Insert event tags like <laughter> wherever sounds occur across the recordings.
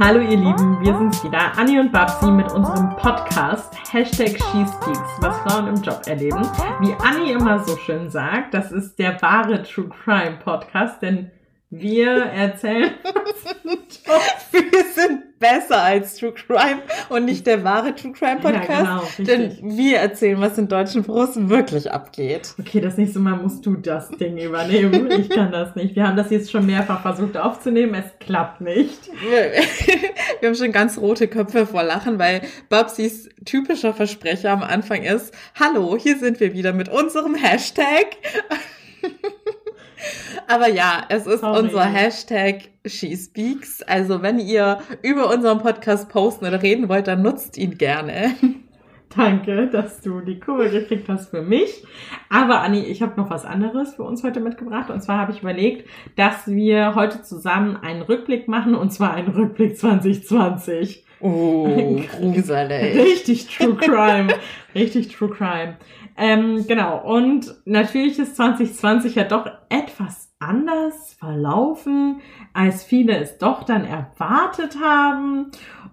Hallo ihr Lieben, wir sind's wieder, Anni und Babsi mit unserem Podcast Hashtag SheSpeaks, was Frauen im Job erleben. Wie Anni immer so schön sagt, das ist der wahre True Crime Podcast, denn wir erzählen <laughs> Wir sind besser als True Crime und nicht der wahre True Crime Podcast. Ja, genau, denn wir erzählen, was in deutschen Büros wirklich abgeht. Okay, das nächste Mal musst du das Ding übernehmen. Ich kann das nicht. Wir haben das jetzt schon mehrfach versucht aufzunehmen, es klappt nicht. Wir, <laughs> wir haben schon ganz rote Köpfe vor Lachen, weil Babsis typischer Versprecher am Anfang ist, hallo, hier sind wir wieder mit unserem Hashtag. <laughs> Aber ja, es ist Sorry. unser Hashtag SheSpeaks. Also wenn ihr über unseren Podcast posten oder reden wollt, dann nutzt ihn gerne. <laughs> Danke, dass du die Kurve gekriegt hast für mich. Aber Anni, ich habe noch was anderes für uns heute mitgebracht. Und zwar habe ich überlegt, dass wir heute zusammen einen Rückblick machen. Und zwar einen Rückblick 2020. Oh, <laughs> gruselig. Richtig True Crime. Richtig True Crime. Ähm, genau. Und natürlich ist 2020 ja doch etwas anders verlaufen, als viele es doch dann erwartet haben.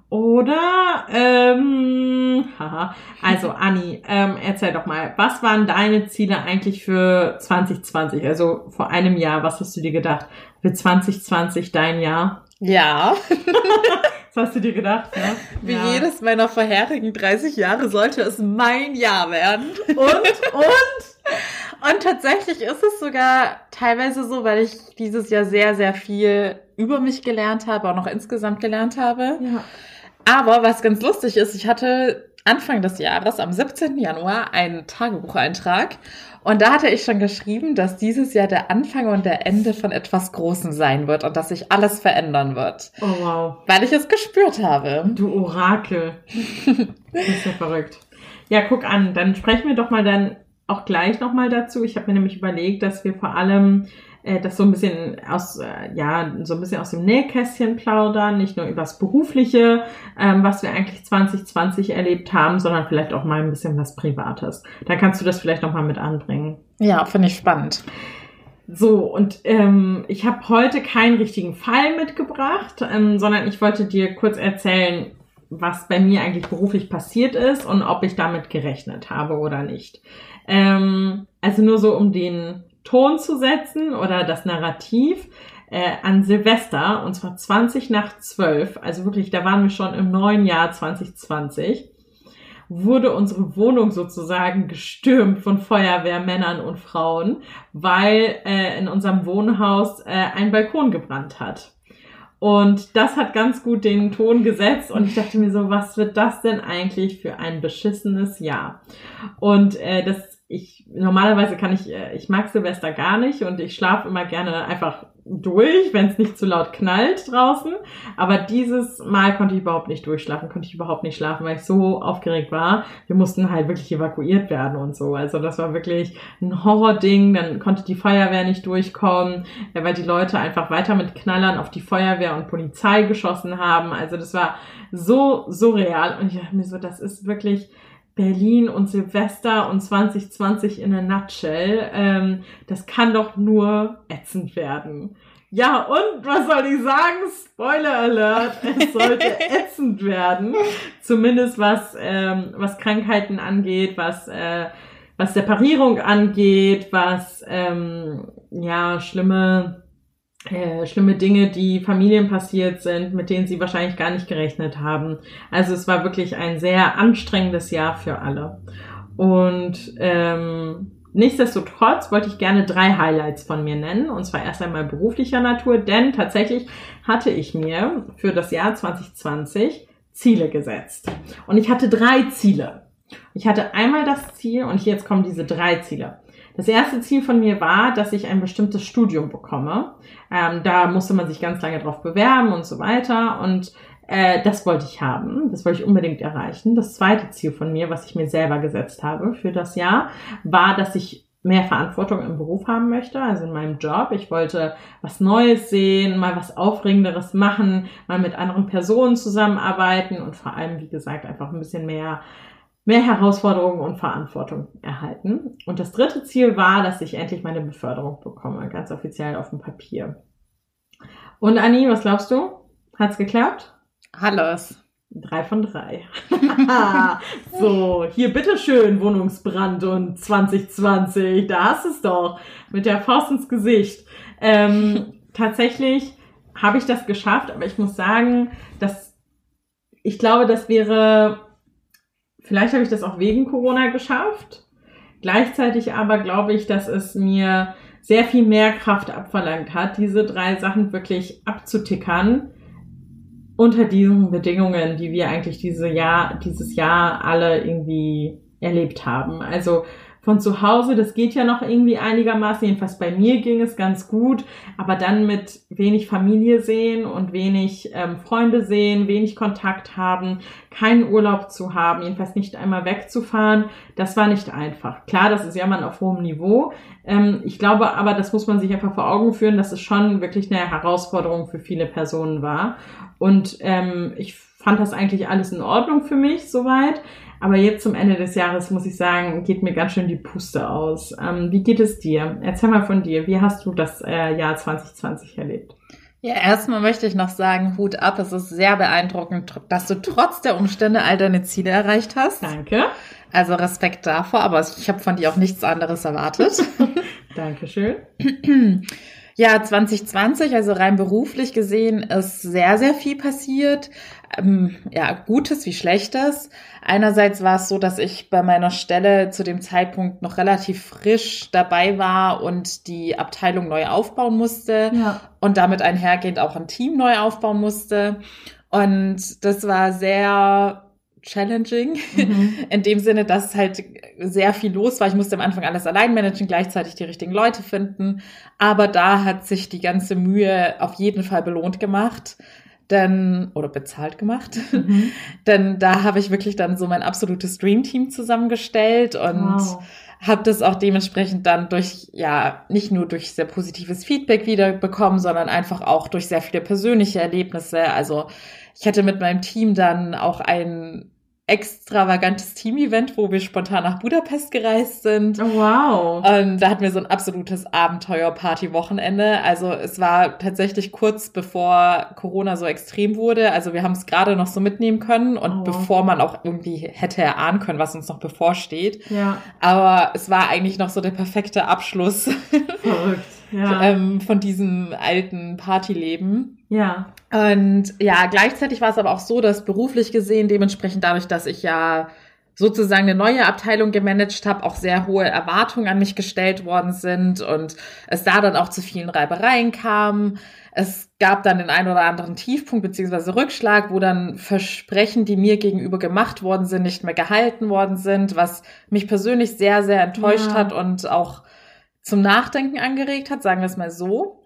Oder, ähm, <laughs> haha. Also Anni, ähm, erzähl doch mal, was waren deine Ziele eigentlich für 2020? Also vor einem Jahr, was hast du dir gedacht? Für 2020 dein Jahr? Ja, <laughs> Was hast du dir gedacht? Ja? wie ja. jedes meiner vorherigen 30 Jahre sollte es mein Jahr werden. Und, und? Und tatsächlich ist es sogar teilweise so, weil ich dieses Jahr sehr, sehr viel über mich gelernt habe, auch noch insgesamt gelernt habe. Ja. Aber was ganz lustig ist, ich hatte Anfang des Jahres, am 17. Januar, einen Tagebucheintrag. Und da hatte ich schon geschrieben, dass dieses Jahr der Anfang und der Ende von etwas Großem sein wird und dass sich alles verändern wird. Oh wow. Weil ich es gespürt habe. Du Orakel. Das ist ja verrückt. Ja, guck an, dann sprechen wir doch mal dann auch gleich nochmal dazu. Ich habe mir nämlich überlegt, dass wir vor allem äh, das so ein bisschen aus, äh, ja, so ein bisschen aus dem Nähkästchen plaudern, nicht nur übers Berufliche, ähm, was wir eigentlich 2020 erlebt haben, sondern vielleicht auch mal ein bisschen was Privates. Da kannst du das vielleicht nochmal mit anbringen. Ja, finde ich spannend. So, und ähm, ich habe heute keinen richtigen Fall mitgebracht, ähm, sondern ich wollte dir kurz erzählen, was bei mir eigentlich beruflich passiert ist und ob ich damit gerechnet habe oder nicht. Ähm, also nur so, um den Ton zu setzen oder das Narrativ. Äh, an Silvester, und zwar 20 nach 12, also wirklich, da waren wir schon im neuen Jahr 2020, wurde unsere Wohnung sozusagen gestürmt von Feuerwehrmännern und Frauen, weil äh, in unserem Wohnhaus äh, ein Balkon gebrannt hat. Und das hat ganz gut den Ton gesetzt und ich dachte mir so, was wird das denn eigentlich für ein beschissenes Jahr? Und äh, das, ich normalerweise kann ich, äh, ich mag Silvester gar nicht und ich schlafe immer gerne einfach durch, wenn es nicht zu laut knallt draußen. Aber dieses Mal konnte ich überhaupt nicht durchschlafen, konnte ich überhaupt nicht schlafen, weil ich so aufgeregt war. Wir mussten halt wirklich evakuiert werden und so. Also das war wirklich ein Horrording. Dann konnte die Feuerwehr nicht durchkommen, äh, weil die Leute einfach weiter mit Knallern auf die Feuerwehr und Polizei geschossen haben. Also das war so surreal. Und ich dachte mir so, das ist wirklich Berlin und Silvester und 2020 in a nutshell. Ähm, das kann doch nur ätzend werden. Ja, und was soll ich sagen? Spoiler Alert, es sollte <laughs> ätzend werden. Zumindest was, ähm, was Krankheiten angeht, was, äh, was Separierung angeht, was ähm, ja schlimme äh, schlimme Dinge, die Familien passiert sind, mit denen sie wahrscheinlich gar nicht gerechnet haben. Also es war wirklich ein sehr anstrengendes Jahr für alle. Und ähm, nichtsdestotrotz wollte ich gerne drei Highlights von mir nennen. Und zwar erst einmal beruflicher Natur, denn tatsächlich hatte ich mir für das Jahr 2020 Ziele gesetzt. Und ich hatte drei Ziele. Ich hatte einmal das Ziel, und jetzt kommen diese drei Ziele. Das erste Ziel von mir war, dass ich ein bestimmtes Studium bekomme. Ähm, da musste man sich ganz lange drauf bewerben und so weiter. Und äh, das wollte ich haben. Das wollte ich unbedingt erreichen. Das zweite Ziel von mir, was ich mir selber gesetzt habe für das Jahr, war, dass ich mehr Verantwortung im Beruf haben möchte, also in meinem Job. Ich wollte was Neues sehen, mal was Aufregenderes machen, mal mit anderen Personen zusammenarbeiten und vor allem, wie gesagt, einfach ein bisschen mehr mehr Herausforderungen und Verantwortung erhalten. Und das dritte Ziel war, dass ich endlich meine Beförderung bekomme, ganz offiziell auf dem Papier. Und Anni, was glaubst du? Hat's geklappt? Alles. Drei von drei. <laughs> so, hier bitteschön, Wohnungsbrand und 2020. Da hast es doch. Mit der Faust ins Gesicht. Ähm, tatsächlich habe ich das geschafft, aber ich muss sagen, dass ich glaube, das wäre, vielleicht habe ich das auch wegen Corona geschafft. Gleichzeitig aber glaube ich, dass es mir sehr viel mehr Kraft abverlangt hat, diese drei Sachen wirklich abzutickern unter diesen Bedingungen, die wir eigentlich diese Jahr, dieses Jahr alle irgendwie erlebt haben. Also von zu Hause, das geht ja noch irgendwie einigermaßen, jedenfalls bei mir ging es ganz gut, aber dann mit wenig Familie sehen und wenig ähm, Freunde sehen, wenig Kontakt haben, keinen Urlaub zu haben, jedenfalls nicht einmal wegzufahren, das war nicht einfach. Klar, das ist ja mal auf hohem Niveau. Ähm, ich glaube aber, das muss man sich einfach vor Augen führen, dass es schon wirklich eine Herausforderung für viele Personen war. Und ähm, ich fand das eigentlich alles in Ordnung für mich soweit. Aber jetzt zum Ende des Jahres muss ich sagen, geht mir ganz schön die Puste aus. Ähm, wie geht es dir? Erzähl mal von dir. Wie hast du das äh, Jahr 2020 erlebt? Ja, erstmal möchte ich noch sagen, Hut ab. Es ist sehr beeindruckend, dass du trotz der Umstände all deine Ziele erreicht hast. Danke. Also Respekt davor, aber ich habe von dir auch nichts anderes erwartet. <laughs> Dankeschön. <clears throat> Ja, 2020, also rein beruflich gesehen, ist sehr, sehr viel passiert. Ähm, ja, Gutes wie Schlechtes. Einerseits war es so, dass ich bei meiner Stelle zu dem Zeitpunkt noch relativ frisch dabei war und die Abteilung neu aufbauen musste ja. und damit einhergehend auch ein Team neu aufbauen musste. Und das war sehr challenging, mhm. <laughs> in dem Sinne, dass halt sehr viel los war. Ich musste am Anfang alles allein managen, gleichzeitig die richtigen Leute finden. Aber da hat sich die ganze Mühe auf jeden Fall belohnt gemacht. Denn, oder bezahlt gemacht. Mhm. <laughs> denn da habe ich wirklich dann so mein absolutes Dreamteam zusammengestellt und wow. habe das auch dementsprechend dann durch, ja, nicht nur durch sehr positives Feedback wiederbekommen, sondern einfach auch durch sehr viele persönliche Erlebnisse. Also ich hatte mit meinem Team dann auch ein extravagantes Team-Event, wo wir spontan nach Budapest gereist sind. Oh, wow. Und da hatten wir so ein absolutes Abenteuer-Party-Wochenende. Also es war tatsächlich kurz bevor Corona so extrem wurde. Also wir haben es gerade noch so mitnehmen können und oh. bevor man auch irgendwie hätte erahnen können, was uns noch bevorsteht. Ja. Aber es war eigentlich noch so der perfekte Abschluss. Verrückt. Ja. <laughs> ähm, von diesem alten Partyleben. Ja. Und ja, gleichzeitig war es aber auch so, dass beruflich gesehen, dementsprechend dadurch, dass ich ja sozusagen eine neue Abteilung gemanagt habe, auch sehr hohe Erwartungen an mich gestellt worden sind und es da dann auch zu vielen Reibereien kam. Es gab dann den einen oder anderen Tiefpunkt beziehungsweise Rückschlag, wo dann Versprechen, die mir gegenüber gemacht worden sind, nicht mehr gehalten worden sind, was mich persönlich sehr, sehr enttäuscht ja. hat und auch zum Nachdenken angeregt hat, sagen wir es mal so.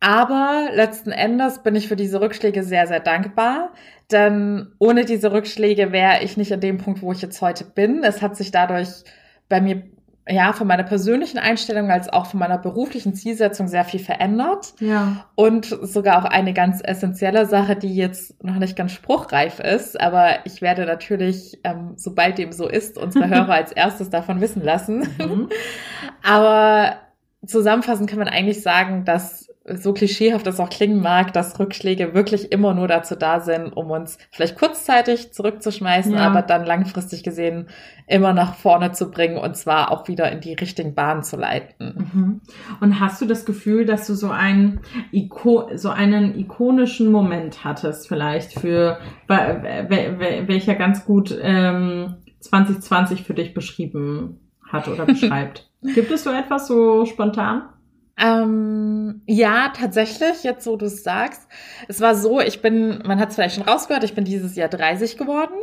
Aber letzten Endes bin ich für diese Rückschläge sehr, sehr dankbar, denn ohne diese Rückschläge wäre ich nicht an dem Punkt, wo ich jetzt heute bin. Es hat sich dadurch bei mir ja, von meiner persönlichen Einstellung als auch von meiner beruflichen Zielsetzung sehr viel verändert. Ja. Und sogar auch eine ganz essentielle Sache, die jetzt noch nicht ganz spruchreif ist, aber ich werde natürlich, ähm, sobald dem so ist, unsere <laughs> Hörer als erstes davon wissen lassen. Mhm. <laughs> aber zusammenfassend kann man eigentlich sagen, dass so klischeehaft das auch klingen mag, dass Rückschläge wirklich immer nur dazu da sind, um uns vielleicht kurzzeitig zurückzuschmeißen, ja. aber dann langfristig gesehen immer nach vorne zu bringen und zwar auch wieder in die richtigen Bahnen zu leiten. Mhm. Und hast du das Gefühl, dass du so einen, Iko so einen ikonischen Moment hattest vielleicht für, welcher ganz gut ähm, 2020 für dich beschrieben hat oder <laughs> beschreibt? Gibt es so etwas so spontan? Ähm, ja, tatsächlich, jetzt wo du es sagst. Es war so, ich bin, man hat es vielleicht schon rausgehört, ich bin dieses Jahr 30 geworden.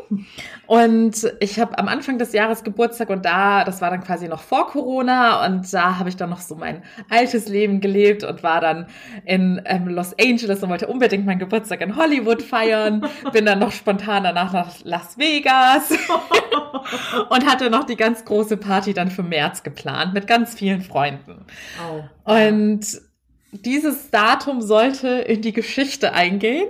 Und ich habe am Anfang des Jahres Geburtstag und da, das war dann quasi noch vor Corona und da habe ich dann noch so mein altes Leben gelebt und war dann in ähm, Los Angeles und wollte unbedingt meinen Geburtstag in Hollywood feiern. bin dann noch spontan danach nach Las Vegas <laughs> und hatte noch die ganz große Party dann für März geplant mit ganz vielen Freunden. Oh. Und dieses Datum sollte in die Geschichte eingehen.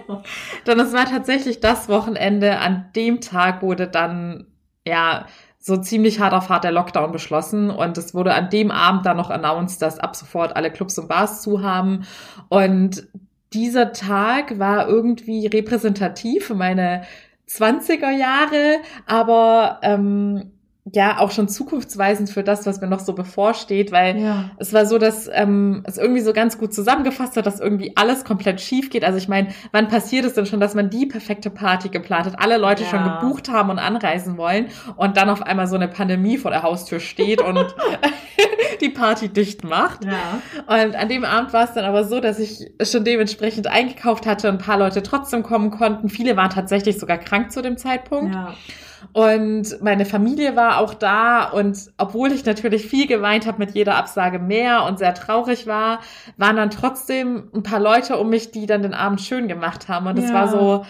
<laughs> Denn es war tatsächlich das Wochenende, an dem Tag wurde dann, ja, so ziemlich hart auf hart der Lockdown beschlossen. Und es wurde an dem Abend dann noch announced, dass ab sofort alle Clubs und Bars zu haben. Und dieser Tag war irgendwie repräsentativ für meine 20er Jahre, aber ähm, ja auch schon zukunftsweisend für das, was mir noch so bevorsteht, weil ja. es war so, dass ähm, es irgendwie so ganz gut zusammengefasst hat, dass irgendwie alles komplett schief geht. Also ich meine, wann passiert es denn schon, dass man die perfekte Party geplant hat, alle Leute ja. schon gebucht haben und anreisen wollen und dann auf einmal so eine Pandemie vor der Haustür steht und <laughs> <laughs> die Party dicht macht. Ja. Und an dem Abend war es dann aber so, dass ich schon dementsprechend eingekauft hatte und ein paar Leute trotzdem kommen konnten. Viele waren tatsächlich sogar krank zu dem Zeitpunkt. Ja. Und meine Familie war auch da und obwohl ich natürlich viel geweint habe mit jeder Absage mehr und sehr traurig war, waren dann trotzdem ein paar Leute um mich, die dann den Abend schön gemacht haben. Und es ja. war so,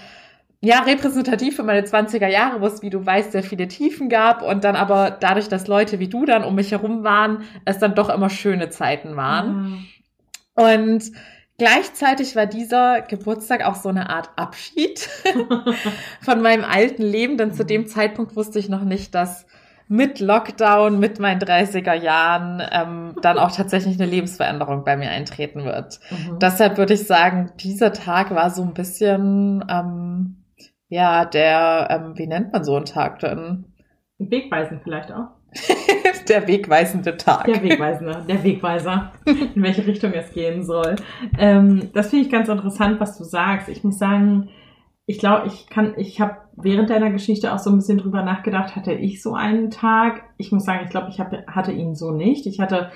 ja, repräsentativ für meine 20er Jahre, wo es, wie du weißt, sehr viele Tiefen gab und dann aber dadurch, dass Leute wie du dann um mich herum waren, es dann doch immer schöne Zeiten waren. Mhm. Und Gleichzeitig war dieser Geburtstag auch so eine Art Abschied <laughs> von meinem alten Leben, denn zu dem Zeitpunkt wusste ich noch nicht, dass mit Lockdown, mit meinen 30er Jahren, ähm, dann auch tatsächlich eine Lebensveränderung bei mir eintreten wird. Mhm. Deshalb würde ich sagen, dieser Tag war so ein bisschen, ähm, ja, der, ähm, wie nennt man so einen Tag denn? Wegweisend vielleicht auch. <laughs> der wegweisende Tag. Der Wegweisende, der Wegweiser, in welche Richtung es gehen soll. Ähm, das finde ich ganz interessant, was du sagst. Ich muss sagen, ich glaube, ich kann, ich habe während deiner Geschichte auch so ein bisschen drüber nachgedacht, hatte ich so einen Tag? Ich muss sagen, ich glaube, ich hab, hatte ihn so nicht. Ich hatte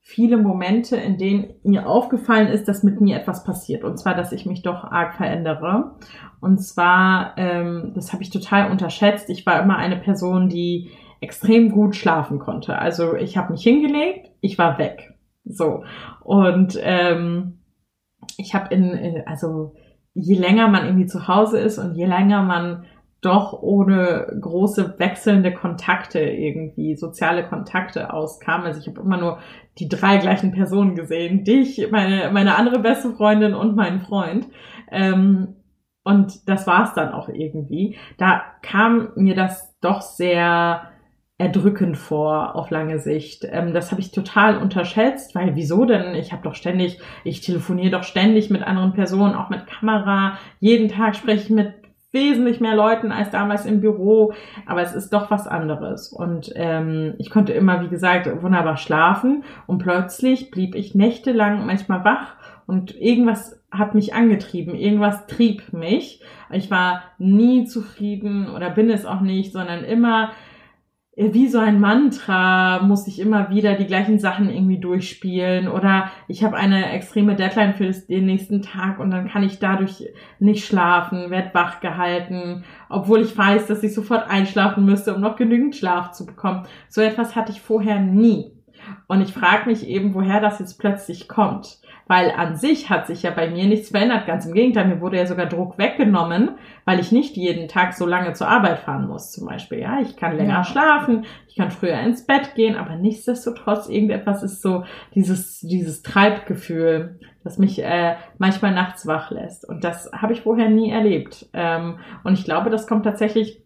viele Momente, in denen mir aufgefallen ist, dass mit mir etwas passiert. Und zwar, dass ich mich doch arg verändere. Und zwar, ähm, das habe ich total unterschätzt. Ich war immer eine Person, die extrem gut schlafen konnte. Also ich habe mich hingelegt, ich war weg. So. Und ähm, ich habe in, also je länger man irgendwie zu Hause ist und je länger man doch ohne große wechselnde Kontakte irgendwie, soziale Kontakte auskam. Also ich habe immer nur die drei gleichen Personen gesehen. Dich, meine, meine andere beste Freundin und meinen Freund. Ähm, und das war's dann auch irgendwie. Da kam mir das doch sehr erdrückend vor auf lange Sicht. Ähm, das habe ich total unterschätzt, weil wieso denn? Ich habe doch ständig, ich telefoniere doch ständig mit anderen Personen, auch mit Kamera. Jeden Tag spreche ich mit wesentlich mehr Leuten als damals im Büro, aber es ist doch was anderes. Und ähm, ich konnte immer, wie gesagt, wunderbar schlafen und plötzlich blieb ich nächtelang manchmal wach und irgendwas hat mich angetrieben, irgendwas trieb mich. Ich war nie zufrieden oder bin es auch nicht, sondern immer wie so ein Mantra muss ich immer wieder die gleichen Sachen irgendwie durchspielen oder ich habe eine extreme Deadline für den nächsten Tag und dann kann ich dadurch nicht schlafen, werd wach gehalten, obwohl ich weiß, dass ich sofort einschlafen müsste, um noch genügend Schlaf zu bekommen. So etwas hatte ich vorher nie. Und ich frage mich eben, woher das jetzt plötzlich kommt. Weil an sich hat sich ja bei mir nichts verändert. Ganz im Gegenteil, mir wurde ja sogar Druck weggenommen, weil ich nicht jeden Tag so lange zur Arbeit fahren muss, zum Beispiel. Ja, ich kann länger ja. schlafen, ich kann früher ins Bett gehen, aber nichtsdestotrotz irgendetwas ist so dieses, dieses Treibgefühl, das mich äh, manchmal nachts wach lässt. Und das habe ich vorher nie erlebt. Ähm, und ich glaube, das kommt tatsächlich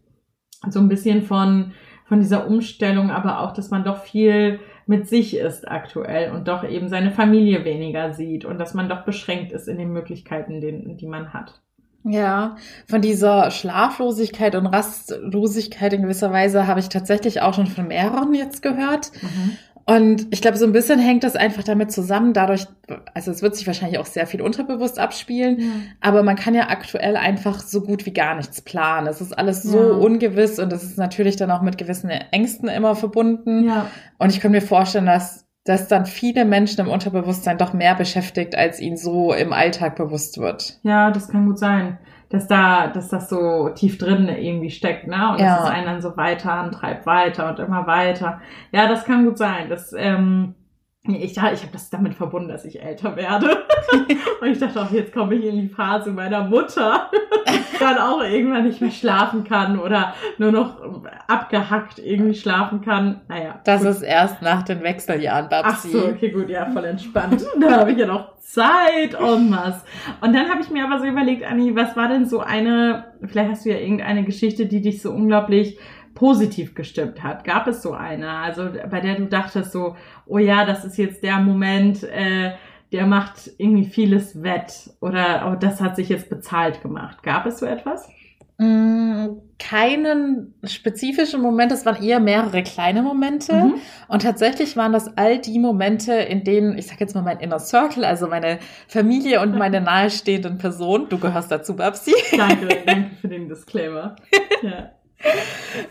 so ein bisschen von, von dieser Umstellung, aber auch, dass man doch viel mit sich ist aktuell und doch eben seine Familie weniger sieht und dass man doch beschränkt ist in den Möglichkeiten, den, die man hat. Ja, von dieser Schlaflosigkeit und Rastlosigkeit in gewisser Weise habe ich tatsächlich auch schon von mehreren jetzt gehört. Mhm. Und ich glaube, so ein bisschen hängt das einfach damit zusammen, dadurch, also es wird sich wahrscheinlich auch sehr viel unterbewusst abspielen, ja. aber man kann ja aktuell einfach so gut wie gar nichts planen. Es ist alles so ja. ungewiss und es ist natürlich dann auch mit gewissen Ängsten immer verbunden. Ja. Und ich kann mir vorstellen, dass das dann viele Menschen im Unterbewusstsein doch mehr beschäftigt, als ihnen so im Alltag bewusst wird. Ja, das kann gut sein dass da, dass das so tief drin irgendwie steckt, ne? Und ja. dass es einen dann so weiter antreibt, weiter und immer weiter. Ja, das kann gut sein. Das, ähm, ich, ich habe das damit verbunden, dass ich älter werde. <laughs> und ich dachte auch, jetzt komme ich in die Phase meiner Mutter, die dann auch irgendwann nicht mehr schlafen kann oder nur noch abgehackt irgendwie schlafen kann. Naja. Das gut. ist erst nach den Wechseljahren, Babsi. Ach so, okay, gut, ja, voll entspannt. <laughs> da habe ich ja noch Zeit und was. Und dann habe ich mir aber so überlegt, Anni, was war denn so eine, vielleicht hast du ja irgendeine Geschichte, die dich so unglaublich positiv gestimmt hat? Gab es so eine? Also bei der du dachtest so, oh ja, das ist jetzt der Moment, äh, der macht irgendwie vieles wett oder oh, das hat sich jetzt bezahlt gemacht. Gab es so etwas? Mm, keinen spezifischen Moment, es waren eher mehrere kleine Momente. Mhm. Und tatsächlich waren das all die Momente, in denen, ich sag jetzt mal mein Inner Circle, also meine Familie und <laughs> meine nahestehenden Personen, du gehörst dazu, Babsi. Danke, <laughs> danke für den Disclaimer. Ja.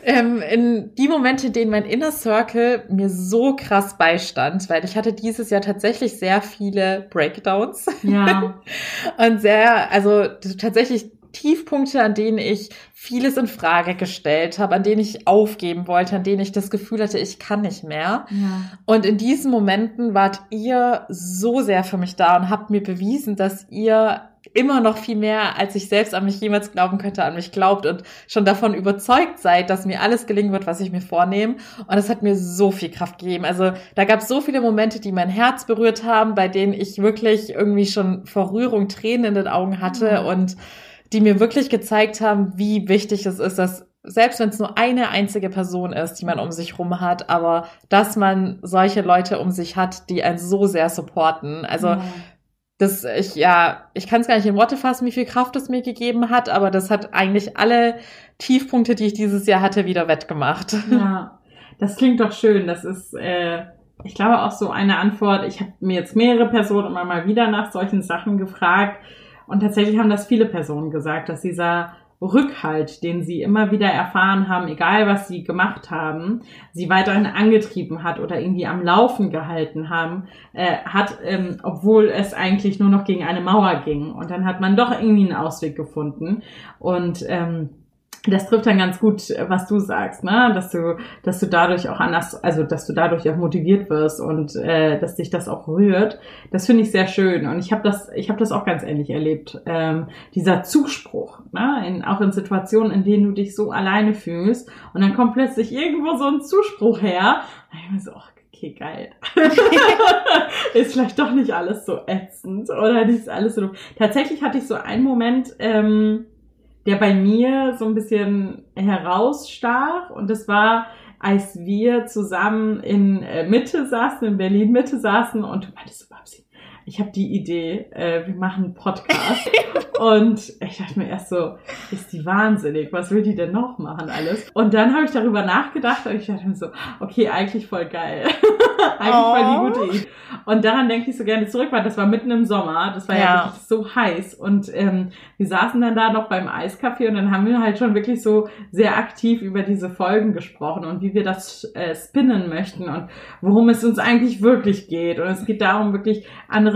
Ähm, in die Momente, in denen mein Inner Circle mir so krass beistand, weil ich hatte dieses Jahr tatsächlich sehr viele Breakdowns. Ja. <laughs> und sehr, also tatsächlich Tiefpunkte, an denen ich vieles in Frage gestellt habe, an denen ich aufgeben wollte, an denen ich das Gefühl hatte, ich kann nicht mehr. Ja. Und in diesen Momenten wart ihr so sehr für mich da und habt mir bewiesen, dass ihr immer noch viel mehr, als ich selbst an mich jemals glauben könnte, an mich glaubt und schon davon überzeugt seid, dass mir alles gelingen wird, was ich mir vornehme. Und das hat mir so viel Kraft gegeben. Also da gab es so viele Momente, die mein Herz berührt haben, bei denen ich wirklich irgendwie schon vor Rührung Tränen in den Augen hatte mhm. und die mir wirklich gezeigt haben, wie wichtig es ist, dass selbst wenn es nur eine einzige Person ist, die man um sich rum hat, aber dass man solche Leute um sich hat, die einen so sehr supporten. Also ja. Das ich ja, ich kann es gar nicht in Worte fassen, wie viel Kraft es mir gegeben hat, aber das hat eigentlich alle Tiefpunkte, die ich dieses Jahr hatte, wieder wettgemacht. Ja, das klingt doch schön. Das ist äh ich glaube auch so eine Antwort. Ich habe mir jetzt mehrere Personen immer mal wieder nach solchen Sachen gefragt und tatsächlich haben das viele Personen gesagt, dass dieser Rückhalt, den sie immer wieder erfahren haben, egal was sie gemacht haben, sie weiterhin angetrieben hat oder irgendwie am Laufen gehalten haben, äh, hat, ähm, obwohl es eigentlich nur noch gegen eine Mauer ging. Und dann hat man doch irgendwie einen Ausweg gefunden. Und ähm, das trifft dann ganz gut, was du sagst, ne? Dass du, dass du dadurch auch anders, also dass du dadurch auch motiviert wirst und äh, dass dich das auch rührt. Das finde ich sehr schön und ich habe das, ich habe das auch ganz ähnlich erlebt. Ähm, dieser Zuspruch, ne? In, auch in Situationen, in denen du dich so alleine fühlst und dann kommt plötzlich irgendwo so ein Zuspruch her. Und ich mir so, okay, geil. <laughs> ist vielleicht doch nicht alles so ätzend oder nicht alles so. Tatsächlich hatte ich so einen Moment. Ähm, der bei mir so ein bisschen herausstach. Und das war, als wir zusammen in äh, Mitte saßen, in Berlin Mitte saßen und du meintest so, Babsi, ich habe die Idee, äh, wir machen einen Podcast. <laughs> und ich dachte mir erst so, ist die wahnsinnig, was will die denn noch machen alles? Und dann habe ich darüber nachgedacht und ich dachte mir so, okay, eigentlich voll geil. <laughs> eigentlich oh. voll die gute Idee. Und daran denke ich so gerne zurück, weil das war mitten im Sommer, das war ja, ja wirklich so heiß. Und ähm, wir saßen dann da noch beim Eiskaffee und dann haben wir halt schon wirklich so sehr aktiv über diese Folgen gesprochen und wie wir das äh, spinnen möchten und worum es uns eigentlich wirklich geht. Und es geht darum, wirklich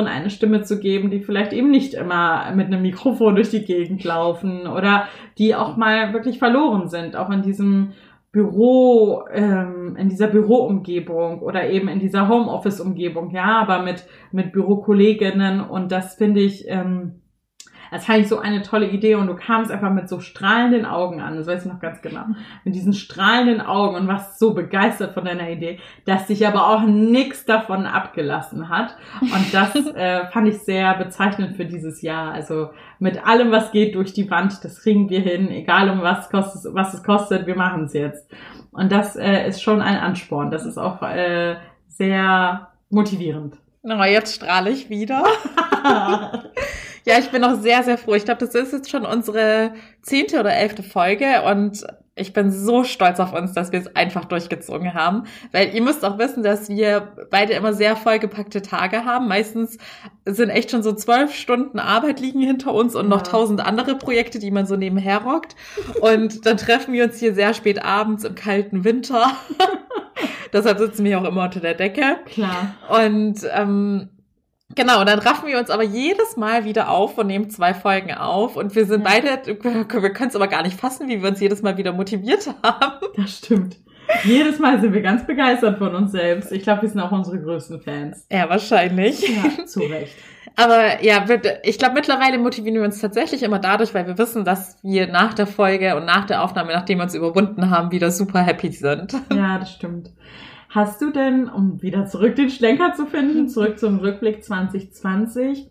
anderen eine Stimme zu geben, die vielleicht eben nicht immer mit einem Mikrofon durch die Gegend laufen oder die auch mal wirklich verloren sind, auch in diesem Büro, ähm, in dieser Büroumgebung oder eben in dieser Homeoffice-Umgebung, ja, aber mit, mit Bürokolleginnen und das finde ich, ähm, das fand ich so eine tolle Idee und du kamst einfach mit so strahlenden Augen an, das weiß ich noch ganz genau, mit diesen strahlenden Augen und warst so begeistert von deiner Idee, dass dich aber auch nichts davon abgelassen hat und das <laughs> äh, fand ich sehr bezeichnend für dieses Jahr. Also mit allem, was geht durch die Wand, das kriegen wir hin, egal um was, kostet, was es kostet, wir machen es jetzt. Und das äh, ist schon ein Ansporn. Das ist auch äh, sehr motivierend. Na, jetzt strahle ich wieder. <laughs> <laughs> Ja, ich bin auch sehr, sehr froh. Ich glaube, das ist jetzt schon unsere zehnte oder elfte Folge und ich bin so stolz auf uns, dass wir es einfach durchgezogen haben. Weil ihr müsst auch wissen, dass wir beide immer sehr vollgepackte Tage haben. Meistens sind echt schon so zwölf Stunden Arbeit liegen hinter uns und ja. noch tausend andere Projekte, die man so nebenher rockt. Und dann treffen wir uns hier sehr spät abends im kalten Winter. <laughs> Deshalb sitzen wir auch immer unter der Decke. Klar. Und ähm, Genau, und dann raffen wir uns aber jedes Mal wieder auf und nehmen zwei Folgen auf. Und wir sind beide, wir können es aber gar nicht fassen, wie wir uns jedes Mal wieder motiviert haben. Das stimmt. Jedes Mal sind wir ganz begeistert von uns selbst. Ich glaube, wir sind auch unsere größten Fans. Ja, wahrscheinlich. Ja, zu Recht. Aber ja, ich glaube, mittlerweile motivieren wir uns tatsächlich immer dadurch, weil wir wissen, dass wir nach der Folge und nach der Aufnahme, nachdem wir uns überwunden haben, wieder super happy sind. Ja, das stimmt. Hast du denn, um wieder zurück den Schlenker zu finden, <laughs> zurück zum Rückblick 2020,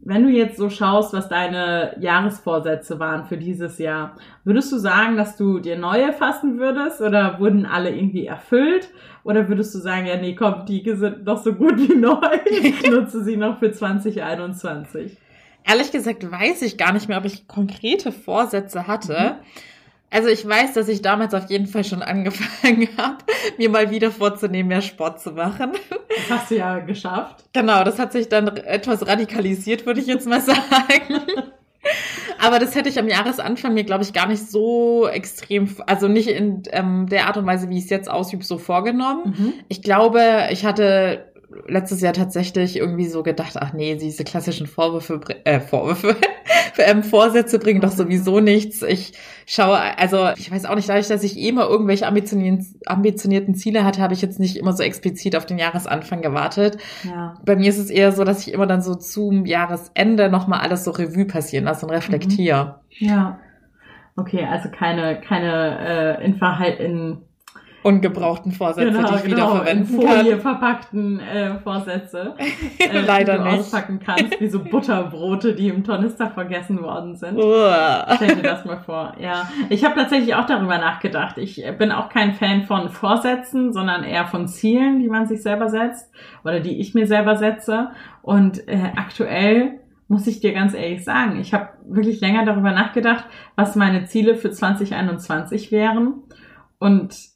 wenn du jetzt so schaust, was deine Jahresvorsätze waren für dieses Jahr, würdest du sagen, dass du dir neue fassen würdest oder wurden alle irgendwie erfüllt? Oder würdest du sagen, ja, nee, komm, die sind noch so gut wie neu, <laughs> nutze sie noch für 2021? Ehrlich gesagt weiß ich gar nicht mehr, ob ich konkrete Vorsätze hatte. Mhm. Also ich weiß, dass ich damals auf jeden Fall schon angefangen <laughs> habe, mir mal wieder vorzunehmen, mehr Sport zu machen. Das hast du ja geschafft. Genau, das hat sich dann etwas radikalisiert, würde ich jetzt mal <laughs> sagen. Aber das hätte ich am Jahresanfang mir, glaube ich, gar nicht so extrem, also nicht in ähm, der Art und Weise, wie ich es jetzt ausübe, so vorgenommen. Mhm. Ich glaube, ich hatte letztes Jahr tatsächlich irgendwie so gedacht, ach nee, diese klassischen Vorwürfe, äh, Vorwürfe, <laughs> ähm, Vorsätze bringen doch sowieso nichts. Ich schaue, also ich weiß auch nicht, dadurch, dass ich eh immer irgendwelche ambitionierten, ambitionierten Ziele hatte, habe ich jetzt nicht immer so explizit auf den Jahresanfang gewartet. Ja. Bei mir ist es eher so, dass ich immer dann so zum Jahresende nochmal alles so Revue passieren lasse und reflektiere. Mhm. Ja. Okay, also keine, keine äh, in Verhalt in ungebrauchten Vorsätze, genau, die ich genau, wieder verwenden in Folie kann. verpackten äh, Vorsätze, <laughs> äh, Leider die du nicht. auspacken kannst, wie so <laughs> Butterbrote, die im Tornister vergessen worden sind. Stell dir das mal vor. Ja, ich habe tatsächlich auch darüber nachgedacht. Ich bin auch kein Fan von Vorsätzen, sondern eher von Zielen, die man sich selber setzt oder die ich mir selber setze. Und äh, aktuell muss ich dir ganz ehrlich sagen, ich habe wirklich länger darüber nachgedacht, was meine Ziele für 2021 wären. Und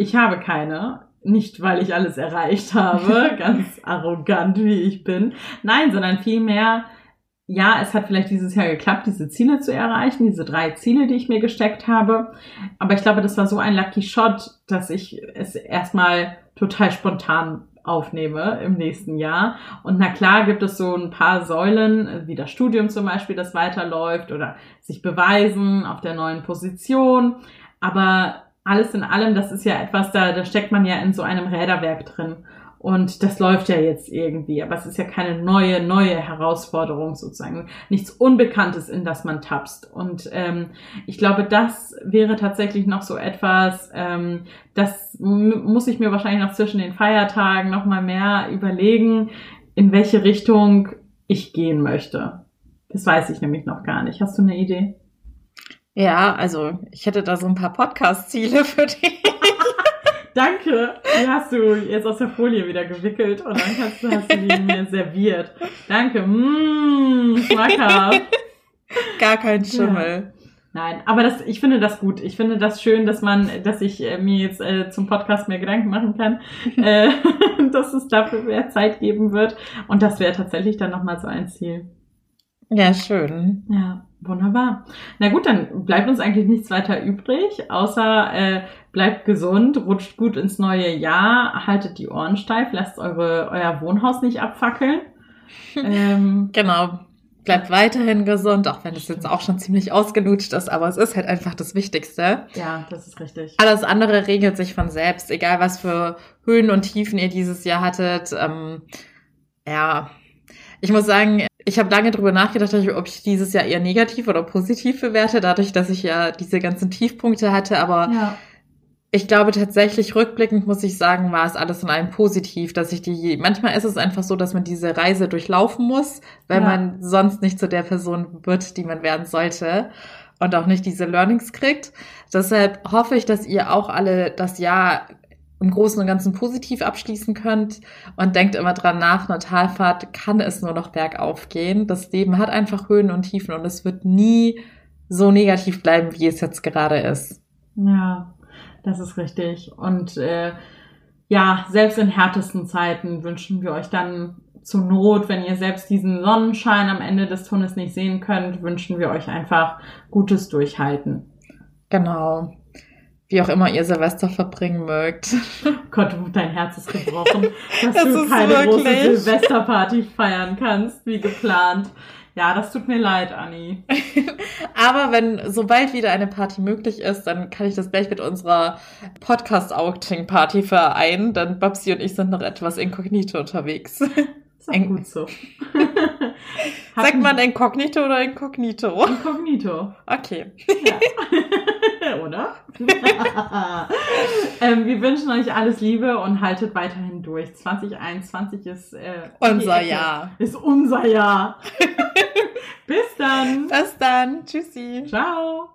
ich habe keine. Nicht, weil ich alles erreicht <laughs> habe, ganz arrogant wie ich bin. Nein, sondern vielmehr, ja, es hat vielleicht dieses Jahr geklappt, diese Ziele zu erreichen, diese drei Ziele, die ich mir gesteckt habe. Aber ich glaube, das war so ein Lucky Shot, dass ich es erstmal total spontan aufnehme im nächsten Jahr. Und na klar gibt es so ein paar Säulen, wie das Studium zum Beispiel, das weiterläuft oder sich beweisen auf der neuen Position. Aber alles in allem, das ist ja etwas, da, da steckt man ja in so einem Räderwerk drin. Und das läuft ja jetzt irgendwie, aber es ist ja keine neue, neue Herausforderung sozusagen. Nichts Unbekanntes, in das man tapst. Und ähm, ich glaube, das wäre tatsächlich noch so etwas, ähm, das muss ich mir wahrscheinlich noch zwischen den Feiertagen nochmal mehr überlegen, in welche Richtung ich gehen möchte. Das weiß ich nämlich noch gar nicht. Hast du eine Idee? Ja, also ich hätte da so ein paar Podcast-Ziele <laughs> für dich. <laughs> Danke. Die hast du jetzt aus der Folie wieder gewickelt und dann kannst du, hast du die mir serviert. Danke. Mmh, schmackhaft. <laughs> Gar kein Schimmel. Ja. Nein, aber das, ich finde das gut. Ich finde das schön, dass man, dass ich äh, mir jetzt äh, zum Podcast mehr Gedanken machen kann, äh, dass es dafür mehr Zeit geben wird. Und das wäre tatsächlich dann nochmal so ein Ziel. Ja, schön. Ja. Wunderbar. Na gut, dann bleibt uns eigentlich nichts weiter übrig, außer äh, bleibt gesund, rutscht gut ins neue Jahr, haltet die Ohren steif, lasst eure, euer Wohnhaus nicht abfackeln. <laughs> ähm, genau. Bleibt weiterhin gesund, auch wenn es jetzt auch schon ziemlich ausgelutscht ist, aber es ist halt einfach das Wichtigste. Ja, das ist richtig. Alles andere regelt sich von selbst, egal was für Höhen und Tiefen ihr dieses Jahr hattet. Ähm, ja, ich muss sagen, ich habe lange drüber nachgedacht, ob ich dieses Jahr eher negativ oder positiv bewerte, dadurch, dass ich ja diese ganzen Tiefpunkte hatte. Aber ja. ich glaube tatsächlich, rückblickend muss ich sagen, war es alles in einem positiv, dass ich die, manchmal ist es einfach so, dass man diese Reise durchlaufen muss, weil ja. man sonst nicht zu der Person wird, die man werden sollte und auch nicht diese Learnings kriegt. Deshalb hoffe ich, dass ihr auch alle das Jahr im Großen und Ganzen positiv abschließen könnt und denkt immer dran nach, einer Talfahrt kann es nur noch bergauf gehen. Das Leben hat einfach Höhen und Tiefen und es wird nie so negativ bleiben, wie es jetzt gerade ist. Ja, das ist richtig. Und äh, ja, selbst in härtesten Zeiten wünschen wir euch dann zur Not, wenn ihr selbst diesen Sonnenschein am Ende des Tunnels nicht sehen könnt, wünschen wir euch einfach gutes Durchhalten. Genau wie auch immer ihr Silvester verbringen mögt. <laughs> Gott, dein Herz ist gebrochen, dass das du keine wirklich. große Silvesterparty feiern kannst, wie geplant. Ja, das tut mir leid, Anni. <laughs> Aber wenn sobald wieder eine Party möglich ist, dann kann ich das gleich mit unserer Podcast-Outing-Party vereinen. Dann Babsi und ich sind noch etwas inkognito unterwegs. <laughs> Ist auch gut so. <laughs> Sagt man inkognito oder inkognito? Inkognito. Okay. Ja. <laughs> oder? <laughs> ähm, wir wünschen euch alles Liebe und haltet weiterhin durch. 2021 ist äh, unser Jahr. Ist unser Jahr. Bis dann. Bis dann. Tschüssi. Ciao.